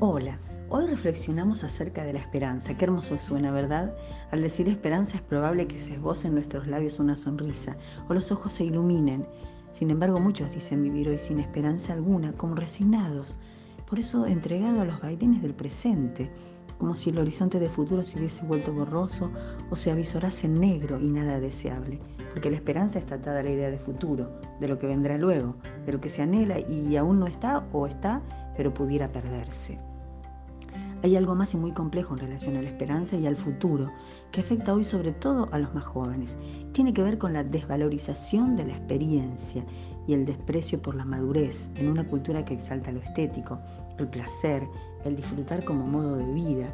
Hola, hoy reflexionamos acerca de la esperanza. Qué hermoso suena, ¿verdad? Al decir esperanza es probable que se esboce en nuestros labios una sonrisa o los ojos se iluminen. Sin embargo, muchos dicen vivir hoy sin esperanza alguna, como resignados. Por eso, entregado a los vaivenes del presente, como si el horizonte de futuro se hubiese vuelto borroso o se avisorase negro y nada deseable, porque la esperanza está atada a la idea de futuro, de lo que vendrá luego, de lo que se anhela y aún no está o está, pero pudiera perderse. Hay algo más y muy complejo en relación a la esperanza y al futuro, que afecta hoy sobre todo a los más jóvenes. Tiene que ver con la desvalorización de la experiencia y el desprecio por la madurez en una cultura que exalta lo estético, el placer, el disfrutar como modo de vida,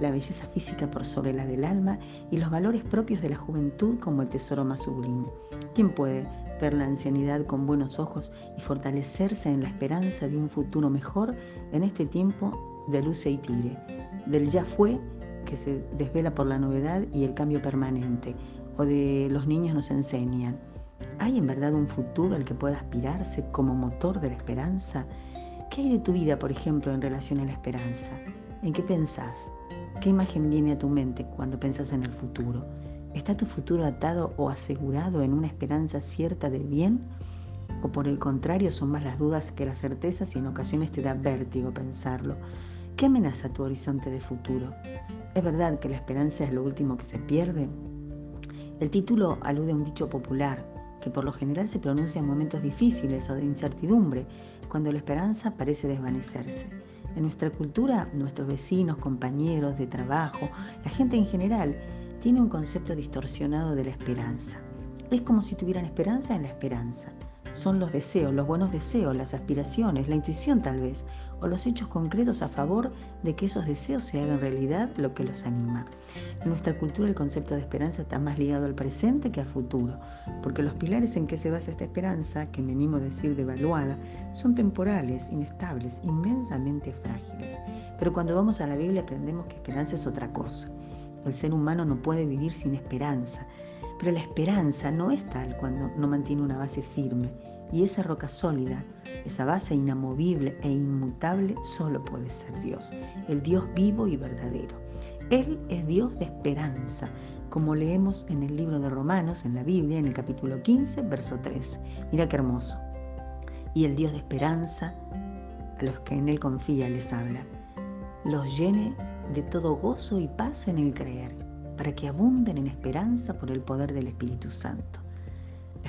la belleza física por sobre la del alma y los valores propios de la juventud como el tesoro más sublime. ¿Quién puede ver la ancianidad con buenos ojos y fortalecerse en la esperanza de un futuro mejor en este tiempo de Luce y Tire, del ya fue que se desvela por la novedad y el cambio permanente, o de los niños nos enseñan. ¿Hay en verdad un futuro al que pueda aspirarse como motor de la esperanza? ¿Qué hay de tu vida, por ejemplo, en relación a la esperanza? ¿En qué pensás? ¿Qué imagen viene a tu mente cuando pensás en el futuro? ¿Está tu futuro atado o asegurado en una esperanza cierta de bien? ¿O por el contrario son más las dudas que las certezas y en ocasiones te da vértigo pensarlo? ¿Qué amenaza tu horizonte de futuro? ¿Es verdad que la esperanza es lo último que se pierde? El título alude a un dicho popular que por lo general se pronuncia en momentos difíciles o de incertidumbre, cuando la esperanza parece desvanecerse. En nuestra cultura, nuestros vecinos, compañeros de trabajo, la gente en general, tiene un concepto distorsionado de la esperanza. Es como si tuvieran esperanza en la esperanza son los deseos, los buenos deseos, las aspiraciones, la intuición tal vez, o los hechos concretos a favor de que esos deseos se hagan realidad lo que los anima. En nuestra cultura el concepto de esperanza está más ligado al presente que al futuro, porque los pilares en que se basa esta esperanza, que me animo a decir devaluada, son temporales, inestables, inmensamente frágiles. Pero cuando vamos a la Biblia aprendemos que esperanza es otra cosa. El ser humano no puede vivir sin esperanza, pero la esperanza no es tal cuando no mantiene una base firme. Y esa roca sólida, esa base inamovible e inmutable, solo puede ser Dios, el Dios vivo y verdadero. Él es Dios de esperanza, como leemos en el libro de Romanos, en la Biblia, en el capítulo 15, verso 3. Mira qué hermoso. Y el Dios de esperanza, a los que en Él confía, les habla. Los llene de todo gozo y paz en el creer para que abunden en esperanza por el poder del Espíritu Santo.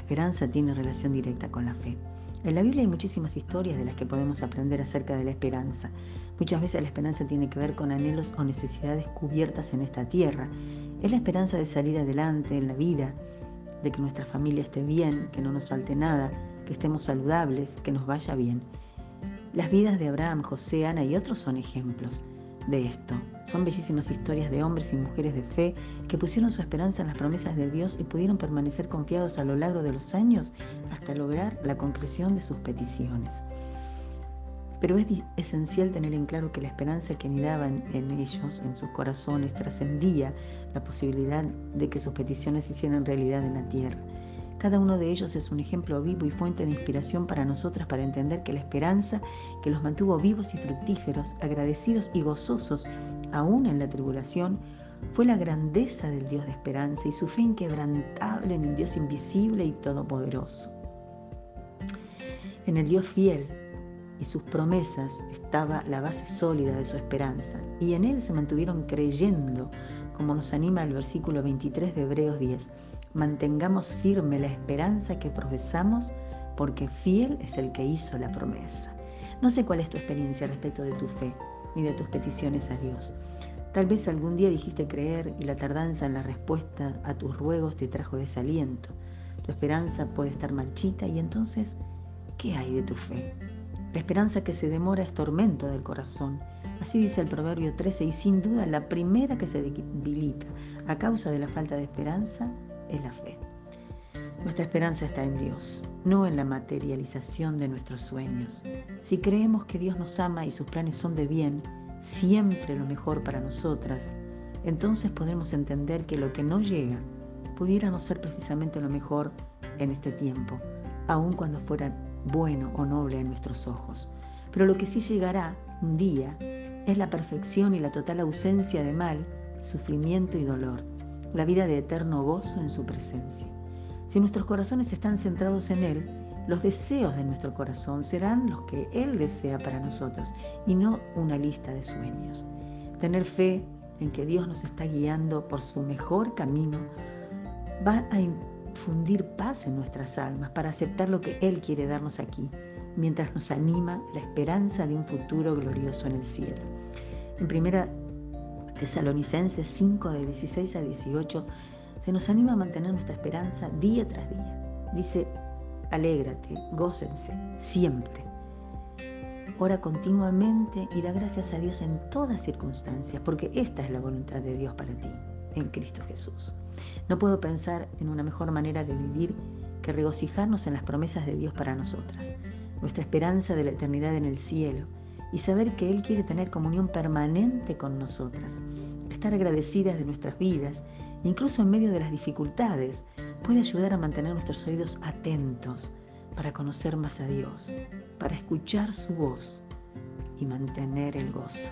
Esperanza tiene relación directa con la fe. En la Biblia hay muchísimas historias de las que podemos aprender acerca de la esperanza. Muchas veces la esperanza tiene que ver con anhelos o necesidades cubiertas en esta tierra. Es la esperanza de salir adelante en la vida, de que nuestra familia esté bien, que no nos falte nada, que estemos saludables, que nos vaya bien. Las vidas de Abraham, José, Ana y otros son ejemplos de esto. Son bellísimas historias de hombres y mujeres de fe que pusieron su esperanza en las promesas de Dios y pudieron permanecer confiados a lo largo de los años hasta lograr la concreción de sus peticiones. Pero es esencial tener en claro que la esperanza que anidaban en ellos, en sus corazones, trascendía la posibilidad de que sus peticiones se hicieran realidad en la tierra. Cada uno de ellos es un ejemplo vivo y fuente de inspiración para nosotras para entender que la esperanza que los mantuvo vivos y fructíferos, agradecidos y gozosos, aún en la tribulación, fue la grandeza del Dios de esperanza y su fe inquebrantable en el Dios invisible y todopoderoso. En el Dios fiel y sus promesas estaba la base sólida de su esperanza, y en él se mantuvieron creyendo, como nos anima el versículo 23 de Hebreos 10 Mantengamos firme la esperanza que profesamos porque fiel es el que hizo la promesa. No sé cuál es tu experiencia respecto de tu fe ni de tus peticiones a Dios. Tal vez algún día dijiste creer y la tardanza en la respuesta a tus ruegos te trajo desaliento. Tu esperanza puede estar marchita y entonces, ¿qué hay de tu fe? La esperanza que se demora es tormento del corazón. Así dice el Proverbio 13 y sin duda la primera que se debilita a causa de la falta de esperanza es la fe. Nuestra esperanza está en Dios, no en la materialización de nuestros sueños. Si creemos que Dios nos ama y sus planes son de bien, siempre lo mejor para nosotras, entonces podremos entender que lo que no llega pudiera no ser precisamente lo mejor en este tiempo, aun cuando fuera bueno o noble en nuestros ojos. Pero lo que sí llegará un día Es la perfección y la total ausencia de mal, sufrimiento y dolor, la vida de eterno gozo en su presencia. Si nuestros corazones están centrados en Él, los deseos de nuestro corazón serán los que Él desea para nosotros y no una lista de sueños. Tener fe en que Dios nos está guiando por su mejor camino va a infundir paz en nuestras almas para aceptar lo que Él quiere darnos aquí, mientras nos anima la esperanza de un futuro glorioso en el cielo. En primera Tesalonicenses 5 de 16 a 18 se nos anima a mantener nuestra esperanza día tras día. Dice, alégrate, gócense, siempre. Ora continuamente y da gracias a Dios en todas circunstancias, porque esta es la voluntad de Dios para ti, en Cristo Jesús. No puedo pensar en una mejor manera de vivir que regocijarnos en las promesas de Dios para nosotras, nuestra esperanza de la eternidad en el cielo y saber que Él quiere tener comunión permanente con nosotras, estar agradecidas de nuestras vidas, incluso en medio de las dificultades, puede ayudar a mantener nuestros oídos atentos para conocer más a Dios, para escuchar su voz y mantener el gozo.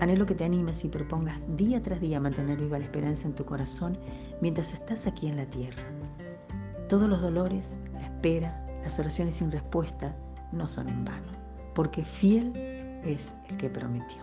Anhelo que te animes y propongas día tras día mantener viva la esperanza en tu corazón mientras estás aquí en la tierra. Todos los dolores, la espera, las oraciones sin respuesta no son en vano, porque fiel es el que prometió.